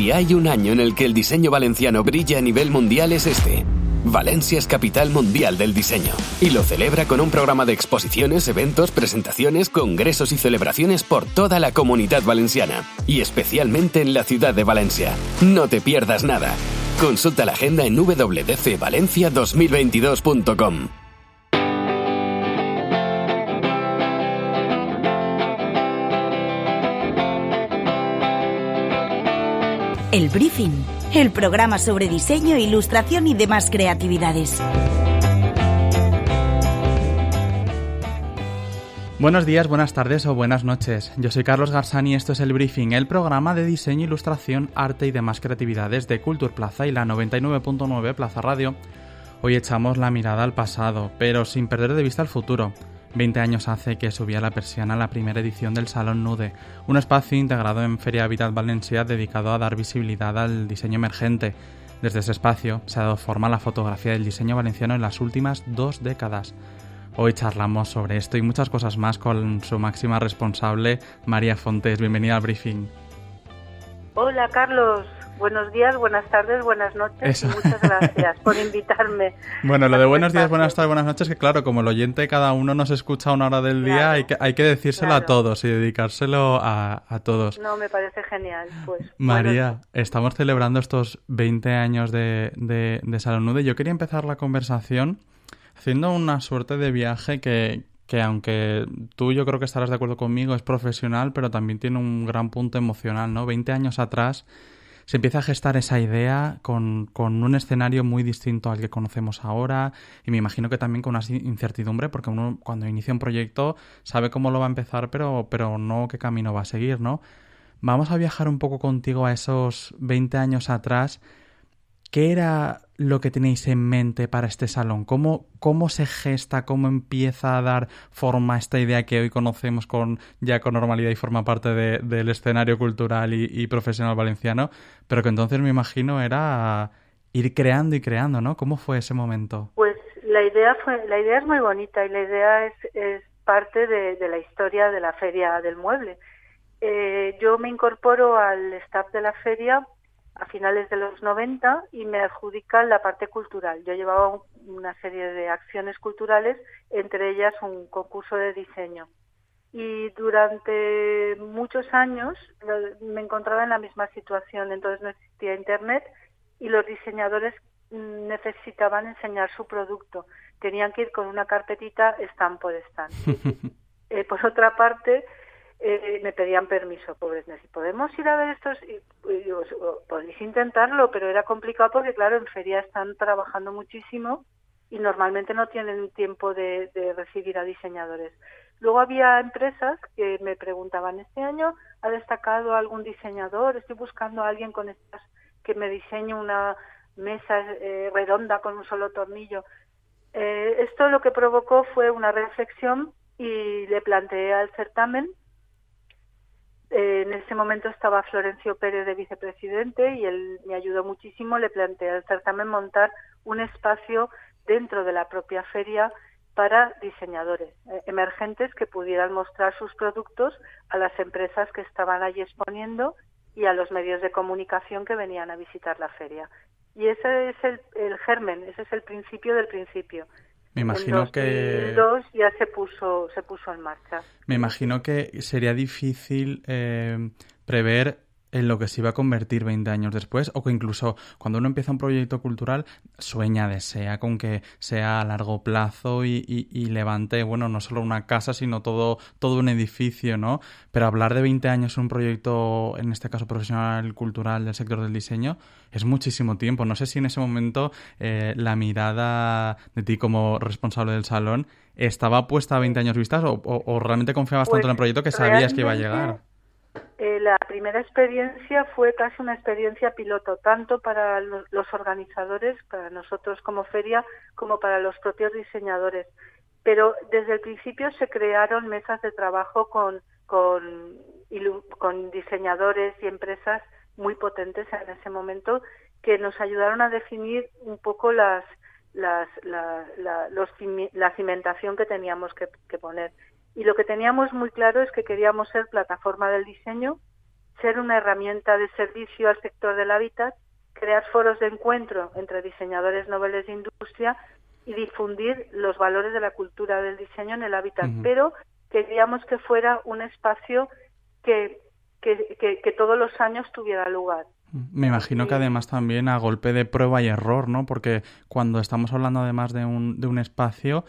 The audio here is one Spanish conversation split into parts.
Si hay un año en el que el diseño valenciano brilla a nivel mundial es este. Valencia es capital mundial del diseño y lo celebra con un programa de exposiciones, eventos, presentaciones, congresos y celebraciones por toda la comunidad valenciana y especialmente en la ciudad de Valencia. No te pierdas nada. Consulta la agenda en www.valencia2022.com. El Briefing, el programa sobre diseño, ilustración y demás creatividades. Buenos días, buenas tardes o buenas noches. Yo soy Carlos Garzani y esto es El Briefing, el programa de diseño, ilustración, arte y demás creatividades de Culture Plaza y la 99.9 Plaza Radio. Hoy echamos la mirada al pasado, pero sin perder de vista el futuro. 20 años hace que subía la persiana la primera edición del Salón Nude, un espacio integrado en Feria Habitat Valencia dedicado a dar visibilidad al diseño emergente. Desde ese espacio se ha dado forma a la fotografía del diseño valenciano en las últimas dos décadas. Hoy charlamos sobre esto y muchas cosas más con su máxima responsable, María Fontes. Bienvenida al briefing. Hola Carlos, Buenos días, buenas tardes, buenas noches y muchas gracias por invitarme. Bueno, lo de buenos días, buenas tardes, buenas noches, que claro, como el oyente cada uno nos escucha a una hora del día, hay, que, hay que decírselo a todos y dedicárselo a, todos. No, me parece genial. Pues, María, estamos celebrando estos 20 años de, de, de Salón Nude. Yo quería empezar la conversación haciendo una suerte de viaje que, que aunque tú yo creo que estarás de acuerdo conmigo, es profesional, pero también tiene un gran punto emocional, ¿no? 20 años atrás se empieza a gestar esa idea con, con, un escenario muy distinto al que conocemos ahora y me imagino que también con una incertidumbre porque uno cuando inicia un proyecto sabe cómo lo va a empezar pero, pero no qué camino va a seguir, ¿no? Vamos a viajar un poco contigo a esos 20 años atrás ¿Qué era lo que tenéis en mente para este salón? ¿Cómo, ¿Cómo se gesta, cómo empieza a dar forma a esta idea que hoy conocemos con, ya con normalidad y forma parte del escenario cultural y, profesional valenciano? Pero que entonces me imagino era ir creando y creando, ¿no? ¿Cómo fue ese momento? Pues la idea, fue, la idea es muy bonita y la idea es, es parte de, la historia de la Feria del Mueble. Eh, yo me incorporo al staff de la feria a finales de los 90 y me adjudican la parte cultural. Yo llevaba una serie de acciones culturales, entre ellas un concurso de diseño. Y durante muchos años me encontraba en la misma situación, entonces no existía Internet y los diseñadores necesitaban enseñar su producto. Tenían que ir con una carpetita stand por stand. eh, por otra parte, eh, me pedían permiso, pobres si podemos ir a ver estos, y, podéis intentarlo, pero era complicado porque, claro, en feria están trabajando muchísimo y normalmente no tienen tiempo de, recibir a diseñadores. Luego había empresas que me preguntaban, ¿este año ha destacado algún diseñador? Estoy buscando a alguien con estas que me diseñe una mesa eh, redonda con un solo tornillo. Eh, esto lo que provocó fue una reflexión y le planteé al certamen eh, en ese momento estaba Florencio Pérez de vicepresidente y él me ayudó muchísimo. Le planteé al certamen montar un espacio dentro de la propia feria para diseñadores eh, emergentes que pudieran mostrar sus productos a las empresas que estaban allí exponiendo y a los medios de comunicación que venían a visitar la feria. Y ese es el, el germen, ese es el principio del principio. Me imagino que ya se puso se puso en marcha. Me imagino que sería difícil eh, prever en lo que se iba a convertir 20 años después o que incluso cuando uno empieza un proyecto cultural sueña, desea con que sea a largo plazo y, levante, bueno, no solo una casa, sino todo, todo un edificio, ¿no? Pero hablar de 20 años en un proyecto, en este caso profesional, cultural, del sector del diseño, es muchísimo tiempo. No sé si en ese momento eh, la mirada de ti como responsable del salón estaba puesta a 20 años vistas o, realmente confiabas tanto en el pues proyecto que sabías que iba a llegar. Eh, la primera experiencia fue casi una experiencia piloto, tanto para los organizadores, para nosotros como feria, como para los propios diseñadores. Pero desde el principio se crearon mesas de trabajo con, con, con diseñadores y empresas muy potentes en ese momento que nos ayudaron a definir un poco las, las, la, la, los, la cimentación que teníamos que poner y lo que teníamos muy claro es que queríamos ser plataforma del diseño, ser una herramienta de servicio al sector del hábitat, crear foros de encuentro entre diseñadores noveles de industria y difundir los valores de la cultura del diseño en el hábitat, pero queríamos que fuera un espacio que, que, que, todos los años tuviera lugar. Me imagino que además también a golpe de prueba y error, ¿no? Porque cuando estamos hablando además de un, de un espacio,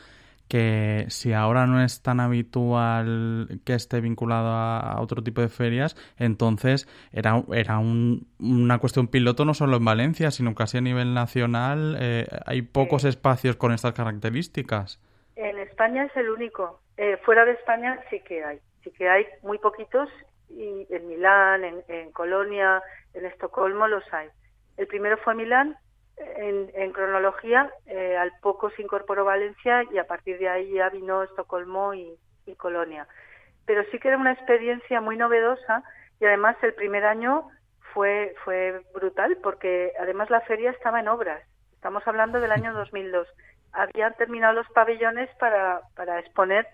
que si ahora no es tan habitual que esté vinculado a, otro tipo de ferias, entonces era, era una cuestión piloto no solo en Valencia, sino casi a nivel nacional. Eh, hay pocos espacios con estas características. En España es el único. Eh, fuera de España sí que hay. Sí que hay muy poquitos y en Milán, en, en Colonia, en Estocolmo los hay. El primero fue Milán en, cronología, eh, al poco se incorporó Valencia y a partir de ahí ya vino Estocolmo y, Colonia. Pero sí que era una experiencia muy novedosa y además el primer año fue, fue brutal porque además la feria estaba en obras. Estamos hablando del año 2002. Habían terminado los pabellones para, para exponer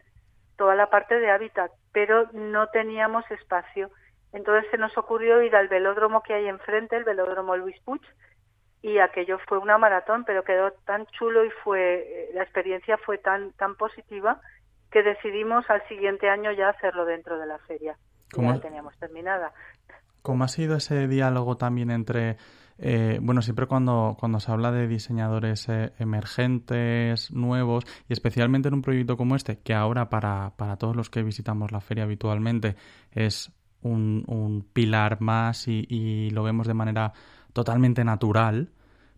toda la parte de hábitat, pero no teníamos espacio. Entonces se nos ocurrió ir al velódromo que hay enfrente, el velódromo Luis Puig, y aquello fue una maratón, pero quedó tan chulo y fue la experiencia fue tan tan positiva que decidimos al siguiente año ya hacerlo dentro de la feria. ¿Cómo? Ya teníamos terminada. ¿Cómo ha sido ese diálogo también entre eh, bueno, siempre cuando, cuando se habla de diseñadores eh, emergentes, nuevos, y especialmente en un proyecto como este, que ahora para, para todos los que visitamos la feria habitualmente es un, un pilar más y, y, lo vemos de manera totalmente natural,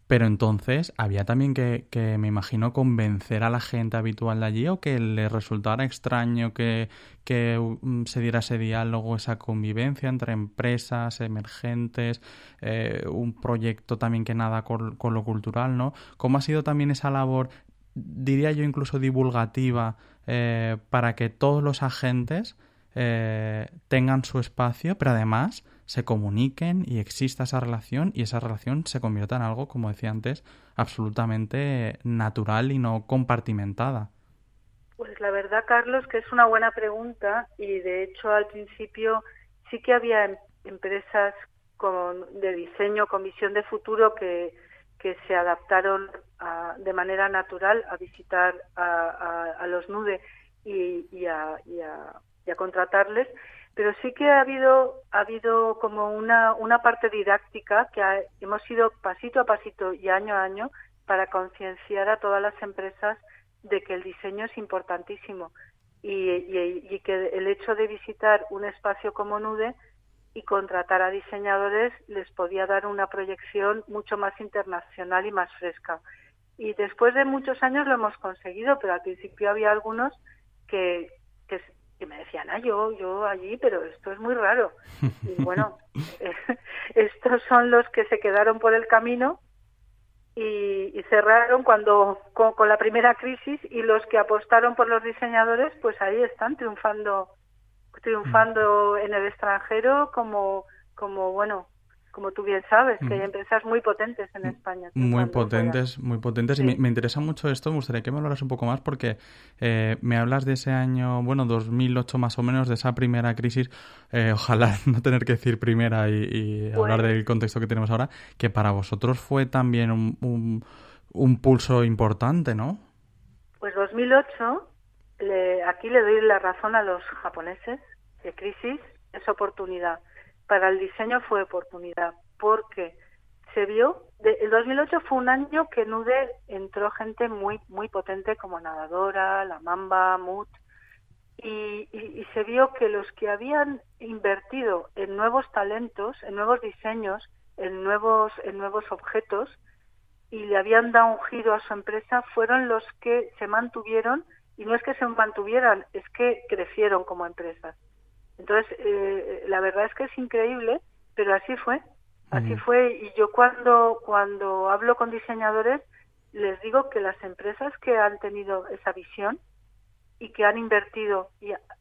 pero entonces había también que, que, me imagino, convencer a la gente habitual de allí o que le resultara extraño que, que mm, se diera ese diálogo, esa convivencia entre empresas emergentes, eh, un proyecto también que nada con, lo cultural, ¿no? ¿Cómo ha sido también esa labor, diría yo incluso divulgativa, eh, para que todos los agentes eh, tengan su espacio, pero además se comuniquen y exista esa relación y esa relación se convierta en algo, como decía antes, absolutamente natural y no compartimentada. Pues la verdad, Carlos, que es una buena pregunta y de hecho al principio sí que había em, empresas con, de diseño con visión de futuro que, que se adaptaron de manera natural a visitar a, a, los NUDE y, y, a, y, a, contratarles pero sí que ha habido ha habido como una una parte didáctica que hemos ido pasito a pasito y año a año para concienciar a todas las empresas de que el diseño es importantísimo y, y, que el hecho de visitar un espacio como Nude y contratar a diseñadores les podía dar una proyección mucho más internacional y más fresca. Y después de muchos años lo hemos conseguido, pero al principio había algunos que, que y me decían, ah, yo, yo allí, pero esto es muy raro. Y bueno, estos son los que se quedaron por el camino y, cerraron cuando con, la primera crisis y los que apostaron por los diseñadores, pues ahí están triunfando, triunfando en el extranjero como, como bueno, como tú bien sabes, que hay empresas muy potentes en España. Muy potentes, muy potentes. Y me, interesa mucho esto, me gustaría que me hablaras un poco más porque eh, me hablas de ese año, bueno, 2008 más o menos, de esa primera crisis, eh, ojalá no tener que decir primera y, hablar del contexto que tenemos ahora, que para vosotros fue también un, un, pulso importante, ¿no? Pues 2008, aquí le doy la razón a los japoneses, que crisis es oportunidad para el diseño fue oportunidad, porque se vio, el 2008 fue un año que Nude entró gente muy muy potente como Nadadora, La Mamba, Mut, y, se vio que los que habían invertido en nuevos talentos, en nuevos diseños, en nuevos, en nuevos objetos, y le habían dado un giro a su empresa, fueron los que se mantuvieron, y no es que se mantuvieran, es que crecieron como empresas. Entonces, eh, la verdad es que es increíble, pero así fue, así fue. Y yo cuando, cuando hablo con diseñadores, les digo que las empresas que han tenido esa visión y que han invertido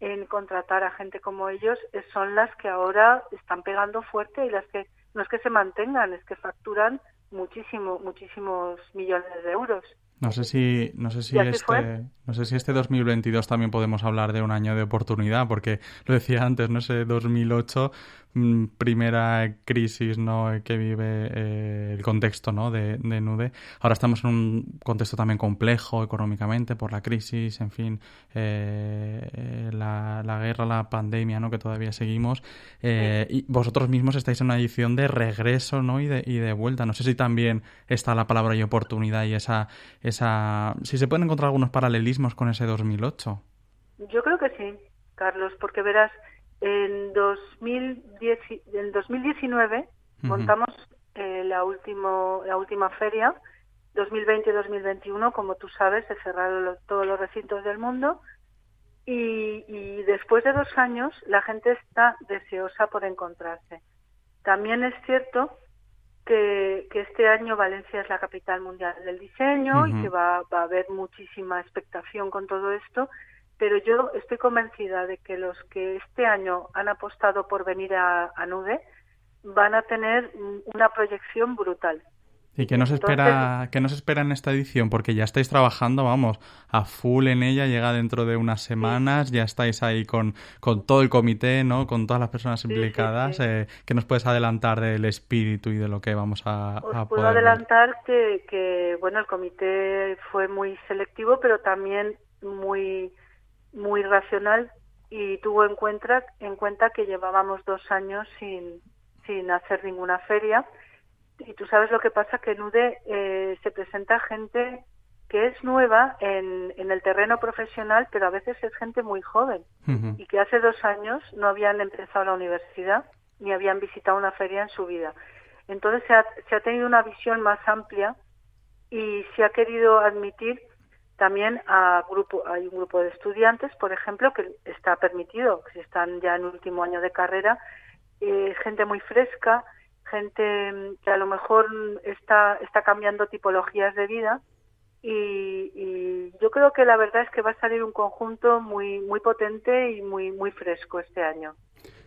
en contratar a gente como ellos son las que ahora están pegando fuerte y las que no es que se mantengan, es que facturan muchísimo, muchísimos millones de euros. No sé si, no sé si este, no sé si este 2022 también podemos hablar de un año de oportunidad, porque lo decía antes, no sé, 2008 mm, primera crisis ¿no? que vive eh, el contexto ¿no? de, Nude. Ahora estamos en un contexto también complejo económicamente por la crisis, en fin, eh, la, guerra, la pandemia ¿no? que todavía seguimos. Y vosotros mismos estáis en una edición de regreso ¿no? y, de, y de vuelta. No sé si también está la palabra y oportunidad y esa, esa... si se pueden encontrar algunos paralelismos con ese 2008. Yo creo que sí, Carlos, porque verás, en, 2010, en 2019 montamos eh, la, último, la última feria, 2020-2021, como tú sabes, se cerraron todos los recintos del mundo y, y, después de dos años la gente está deseosa por encontrarse. También es cierto que, que, este año Valencia es la capital mundial del diseño y que va, va, a haber muchísima expectación con todo esto pero yo estoy convencida de que los que este año han apostado por venir a, Nude van a tener una proyección brutal. ¿Y qué nos, espera, qué nos espera en esta edición? Porque ya estáis trabajando, vamos, a full en ella, llega dentro de unas semanas, ya estáis ahí con, con todo el comité, ¿no? Con todas las personas implicadas. Eh, ¿Qué nos puedes adelantar del espíritu y de lo que vamos a, Os puedo adelantar que, que, bueno, el comité fue muy selectivo, pero también muy muy racional y tuvo en cuenta, en cuenta que llevábamos dos años sin, sin hacer ninguna feria. Y tú sabes lo que pasa, que en UDE eh, se presenta gente que es nueva en, en, el terreno profesional, pero a veces es gente muy joven y que hace dos años no habían empezado la universidad ni habían visitado una feria en su vida. Entonces se ha, se ha tenido una visión más amplia y se ha querido admitir también a grupo, hay un grupo de estudiantes, por ejemplo, que está permitido, si están ya en último año de carrera, eh, gente muy fresca, gente mm, que a lo mejor está, está cambiando tipologías de vida y, y, yo creo que la verdad es que va a salir un conjunto muy muy potente y muy muy fresco este año.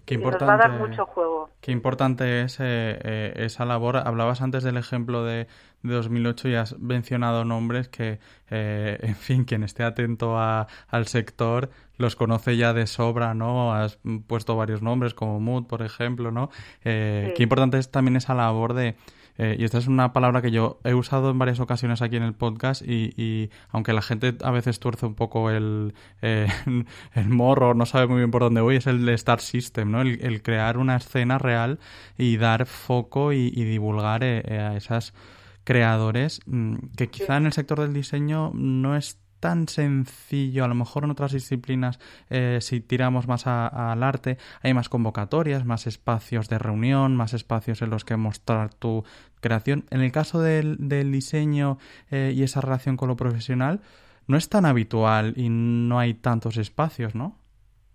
Qué importante, nos va a dar mucho juego. Qué importante es eh, eh, esa labor. Hablabas antes del ejemplo de, de 2008 y has mencionado nombres que, eh, en fin, quien esté atento a, al sector los conoce ya de sobra, ¿no? Has puesto varios nombres como Mood, por ejemplo, ¿no? Qué importante es también esa labor de eh, y esta es una palabra que yo he usado en varias ocasiones aquí en el podcast y, aunque la gente a veces tuerce un poco el, eh, el morro, no sabe muy bien por dónde voy, es el Star System, ¿no? El, crear una escena real y dar foco y, divulgar eh, a esas creadores mm, que quizá en el sector del diseño no es tan sencillo. A lo mejor en otras disciplinas, eh, si tiramos más al arte, hay más convocatorias, más espacios de reunión, más espacios en los que mostrar tu creación. En el caso del, diseño eh, y esa relación con lo profesional, no es tan habitual y no hay tantos espacios, ¿no?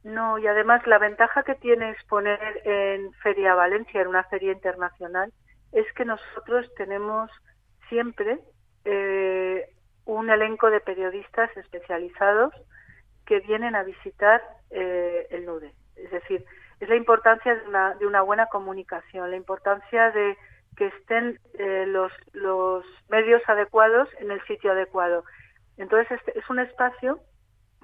No, y además la ventaja que tiene exponer en Feria Valencia, en una feria internacional, es que nosotros tenemos siempre eh, un elenco de periodistas especializados que vienen a visitar eh, el NUDE. Es decir, es la importancia de una, de una buena comunicación, la importancia de que estén eh, los, los medios adecuados en el sitio adecuado. Entonces, este es un espacio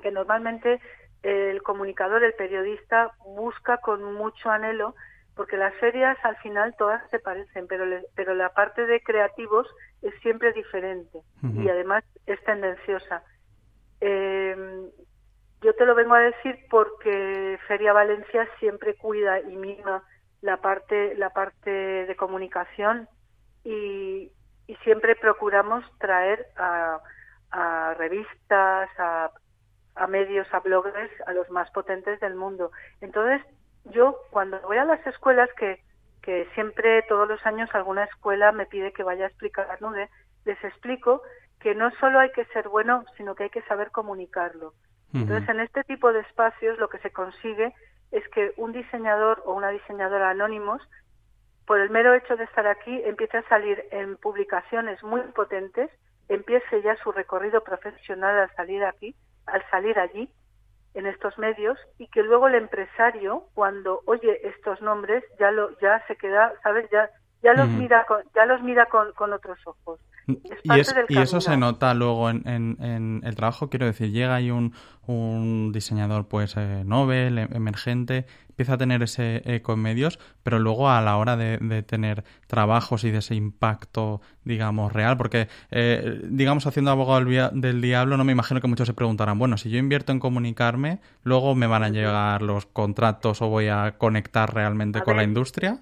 que normalmente el comunicador, el periodista, busca con mucho anhelo, porque las ferias al final todas se parecen, pero, pero la parte de creativos es siempre diferente y además es tendenciosa. Eh, yo te lo vengo a decir porque Feria Valencia siempre cuida y mima la parte la parte de comunicación y, y siempre procuramos traer a, a revistas, a, a medios, a bloggers, a los más potentes del mundo. Entonces, yo cuando voy a las escuelas que que siempre, todos los años, alguna escuela me pide que vaya a explicar Nude, les explico que no solo hay que ser bueno, sino que hay que saber comunicarlo. Entonces, en este tipo de espacios lo que se consigue es que un diseñador o una diseñadora anónimos, por el mero hecho de estar aquí, empiece a salir en publicaciones muy potentes, empiece ya su recorrido profesional al salir aquí, al salir allí, en estos medios y que luego el empresario cuando oye estos nombres ya lo ya se queda sabes ya ya los mira con, ya los mira con, con otros ojos. Y, y eso se nota luego en, en, el trabajo, quiero decir, llega ahí un, un diseñador pues eh, Nobel, em, emergente, empieza a tener ese eco en medios, pero luego a la hora de, de tener trabajos y de ese impacto, digamos, real, porque, eh, digamos, haciendo abogado del, diablo, no me imagino que muchos se preguntarán, bueno, si yo invierto en comunicarme, luego me van a llegar los contratos o voy a conectar realmente con la industria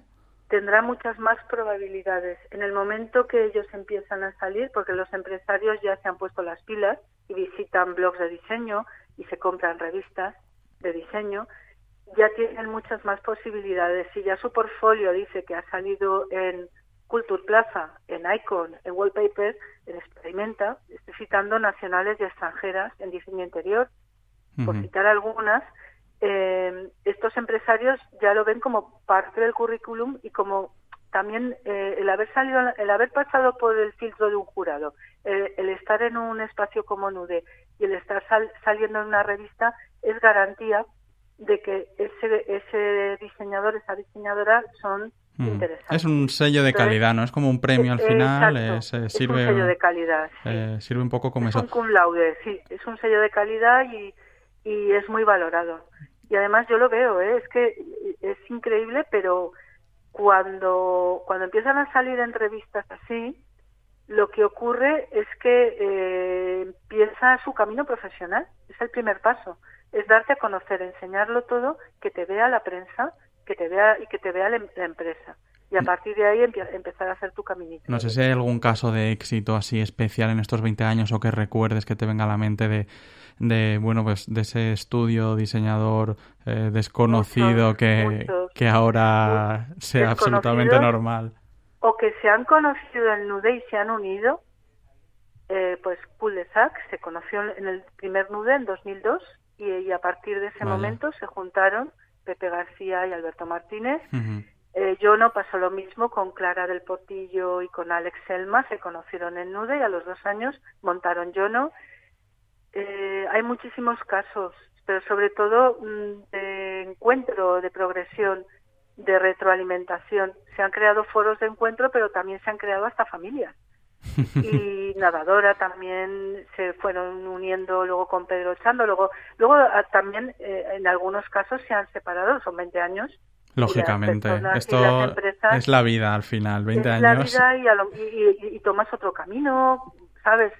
tendrá muchas más probabilidades. En el momento que ellos empiezan a salir, porque los empresarios ya se han puesto las pilas y visitan blogs de diseño y se compran revistas de diseño, ya tienen muchas más posibilidades. Si ya su portfolio dice que ha salido en Culture Plaza, en Icon, en Wallpaper, en Experimenta, estoy citando nacionales y extranjeras en diseño interior, por citar algunas, eh, estos empresarios ya lo ven como parte del currículum y como también eh, el haber salido, el haber pasado por el filtro de un jurado, el, estar en un espacio como Nude y el estar saliendo en una revista es garantía de que ese, ese diseñador, esa diseñadora son mm. interesantes. Es un sello de calidad, ¿no? Es como un premio al final. eh, sirve, un sello de calidad. sirve un poco como es eso. un cum laude, sí. Es un sello de calidad y, y es muy valorado. Y además yo lo veo, ¿eh? es que es increíble, pero cuando, cuando empiezan a salir entrevistas así, lo que ocurre es que eh, empieza su camino profesional, es el primer paso, es darte a conocer, enseñarlo todo, que te vea la prensa, que te vea y que te vea la, em-, empresa y a partir de ahí empezar a hacer tu caminito. No sé si hay algún caso de éxito así especial en estos 20 años o que recuerdes que te venga a la mente de, de bueno pues de ese estudio diseñador eh, desconocido que, que ahora sea absolutamente normal. O que se han conocido en Nude y se han unido eh, pues de Sac se conoció en el primer Nude en 2002 y, a partir de ese momento se juntaron Pepe García y Alberto Martínez. Eh, yo no pasó lo mismo con Clara del Portillo y con Alex Selma, se conocieron en Nude y a los dos años montaron Yono eh, hay muchísimos casos, pero sobre todo mm, de encuentro, de progresión, de retroalimentación. Se han creado foros de encuentro, pero también se han creado hasta familias. y Nadadora también se fueron uniendo luego con Pedro Chando, luego, luego ah, también eh, en algunos casos se han separado, son 20 años. Lógicamente, esto es la vida al final, 20 es años. La vida y, y tomas otro camino, ¿sabes?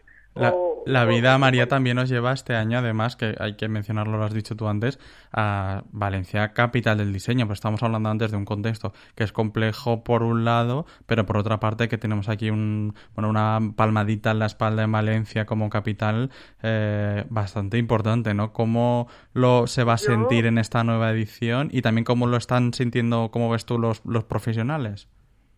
La, vida, María, también nos lleva este año, además, que hay que mencionarlo, lo has dicho tú antes, a Valencia, capital del diseño. Pues estamos hablando antes de un contexto que es complejo por un lado, pero por otra parte que tenemos aquí un, bueno, una palmadita en la espalda en Valencia como capital eh, bastante importante, ¿no? ¿Cómo lo se va a sentir en esta nueva edición y también cómo lo están sintiendo, cómo ves tú, los, los profesionales?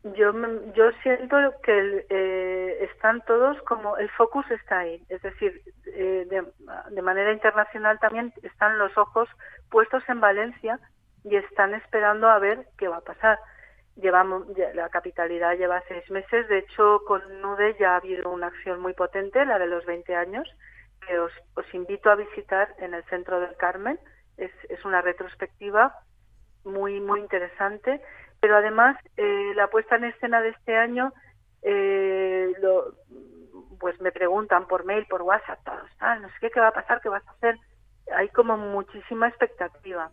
Yo, yo siento que eh, están todos como el focus está ahí, es decir, eh, de, manera internacional también están los ojos puestos en Valencia y están esperando a ver qué va a pasar. Llevamos, la capitalidad lleva seis meses, de hecho con NUDE ya ha habido una acción muy potente, la de los 20 años, que os, os invito a visitar en el Centro del Carmen. Es, es una retrospectiva muy, muy interesante pero además eh, la puesta en escena de este año eh, lo, pues me preguntan por mail, por WhatsApp, todos, ah, no sé qué, qué va a pasar, qué vas a hacer. Hay como muchísima expectativa.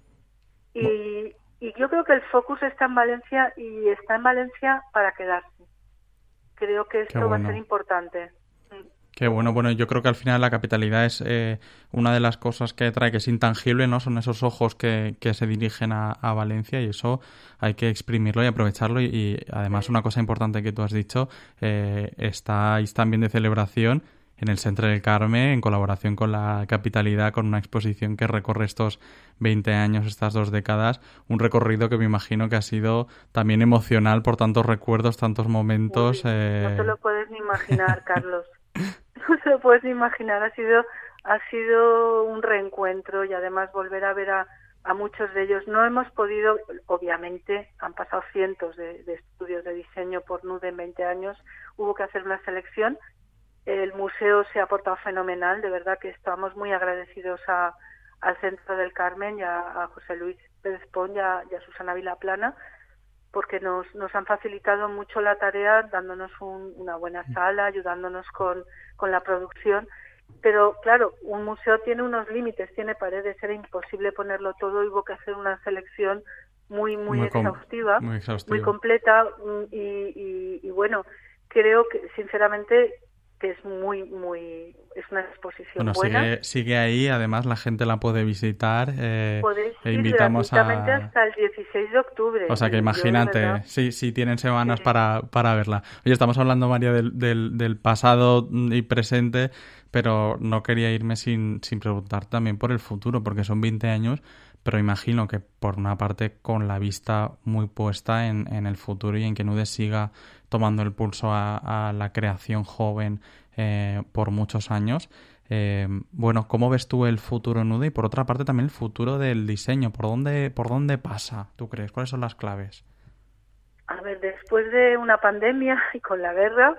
Y, y yo creo que el focus está en Valencia y está en Valencia para quedarse. Creo que esto va a ser importante. Qué bueno, bueno, yo creo que al final la capitalidad es eh, una de las cosas que trae que es intangible, ¿no? Son esos ojos que, que se dirigen a, Valencia y eso hay que exprimirlo y aprovecharlo. Y, además una cosa importante que tú has dicho, eh, estáis también de celebración en el Centro del Carmen, en colaboración con la capitalidad, con una exposición que recorre estos 20 años, estas dos décadas, un recorrido que me imagino que ha sido también emocional por tantos recuerdos, tantos momentos. No te eh, lo puedes ni imaginar, Carlos. no se lo puedes imaginar, ha sido, ha sido un reencuentro y además volver a ver a, a muchos de ellos. No hemos podido, obviamente, han pasado cientos de, estudios de diseño por NUDE en 20 años, hubo que hacer una selección. El museo se ha portado fenomenal, de verdad que estamos muy agradecidos a, al Centro del Carmen y a, José Luis Pérez Pon y a, Susana Vilaplana porque nos, nos han facilitado mucho la tarea dándonos una buena sala, ayudándonos con, con la producción. Pero claro, un museo tiene unos límites, tiene paredes, era imposible ponerlo todo, hubo que hacer una selección muy, muy, exhaustiva, muy, completa mm, y, y, bueno, creo que sinceramente que es muy, muy, es una exposición bueno, buena. Sigue, sigue ahí, además la gente la puede visitar. Eh, e invitamos a... hasta el 16 de octubre. O sea que imagínate, sí, sí tienen semanas para, para verla. Oye, estamos hablando, María, del, del, del, pasado y presente, pero no quería irme sin, sin preguntar también por el futuro, porque son 20 años pero imagino que por una parte con la vista muy puesta en, en el futuro y en que Nude siga tomando el pulso a, la creación joven eh, por muchos años. Eh, bueno, ¿cómo ves tú el futuro Nude y por otra parte también el futuro del diseño? ¿Por dónde, por dónde pasa, tú crees? ¿Cuáles son las claves? A ver, después de una pandemia y con la guerra,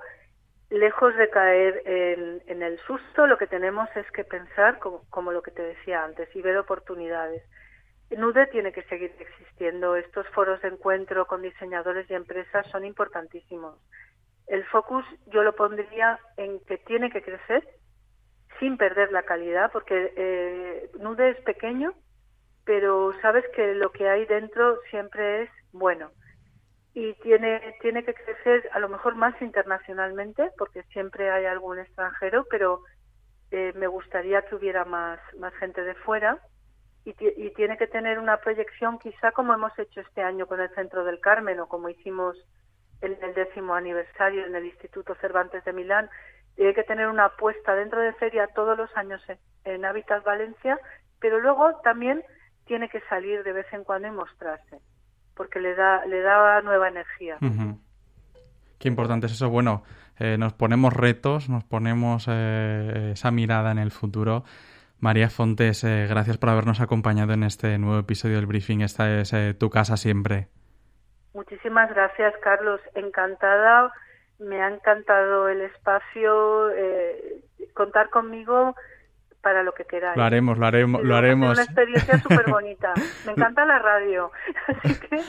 lejos de caer en, en el susto, lo que tenemos es que pensar, como, como lo que te decía antes, y ver oportunidades. NUDE tiene que seguir existiendo. Estos foros de encuentro con diseñadores y empresas son importantísimos. El focus yo lo pondría en que tiene que crecer sin perder la calidad, porque eh, NUDE es pequeño, pero sabes que lo que hay dentro siempre es bueno. Y tiene, tiene que crecer a lo mejor más internacionalmente, porque siempre hay algún extranjero, pero eh, me gustaría que hubiera más, más gente de fuera y, tiene que tener una proyección quizá como hemos hecho este año con el Centro del Carmen o como hicimos en el décimo aniversario en el Instituto Cervantes de Milán. Tiene que tener una apuesta dentro de feria todos los años en, Hábitat Valencia, pero luego también tiene que salir de vez en cuando y mostrarse, porque le da, le da nueva energía. Qué importante es eso. Bueno, eh, nos ponemos retos, nos ponemos eh, esa mirada en el futuro María Fontes, eh, gracias por habernos acompañado en este nuevo episodio del briefing. Esta es eh, tu casa siempre. Muchísimas gracias, Carlos. Encantada. Me ha encantado el espacio. Eh, contar conmigo para lo que queráis. Lo haremos, lo haremos, lo haremos. una experiencia súper bonita. Me encanta la radio. Así que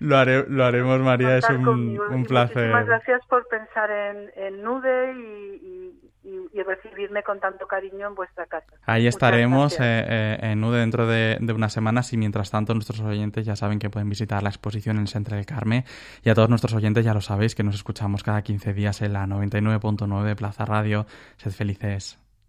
lo, haremos, María, es un, placer. Muchísimas gracias por pensar en, Nude y, recibirme con tanto cariño en vuestra casa. Ahí estaremos eh, eh, en Nude dentro de, unas semanas y mientras tanto nuestros oyentes ya saben que pueden visitar la exposición en el Centro del Carmen y a todos nuestros oyentes ya lo sabéis que nos escuchamos cada 15 días en la 99.9 Plaza Radio. Sed felices.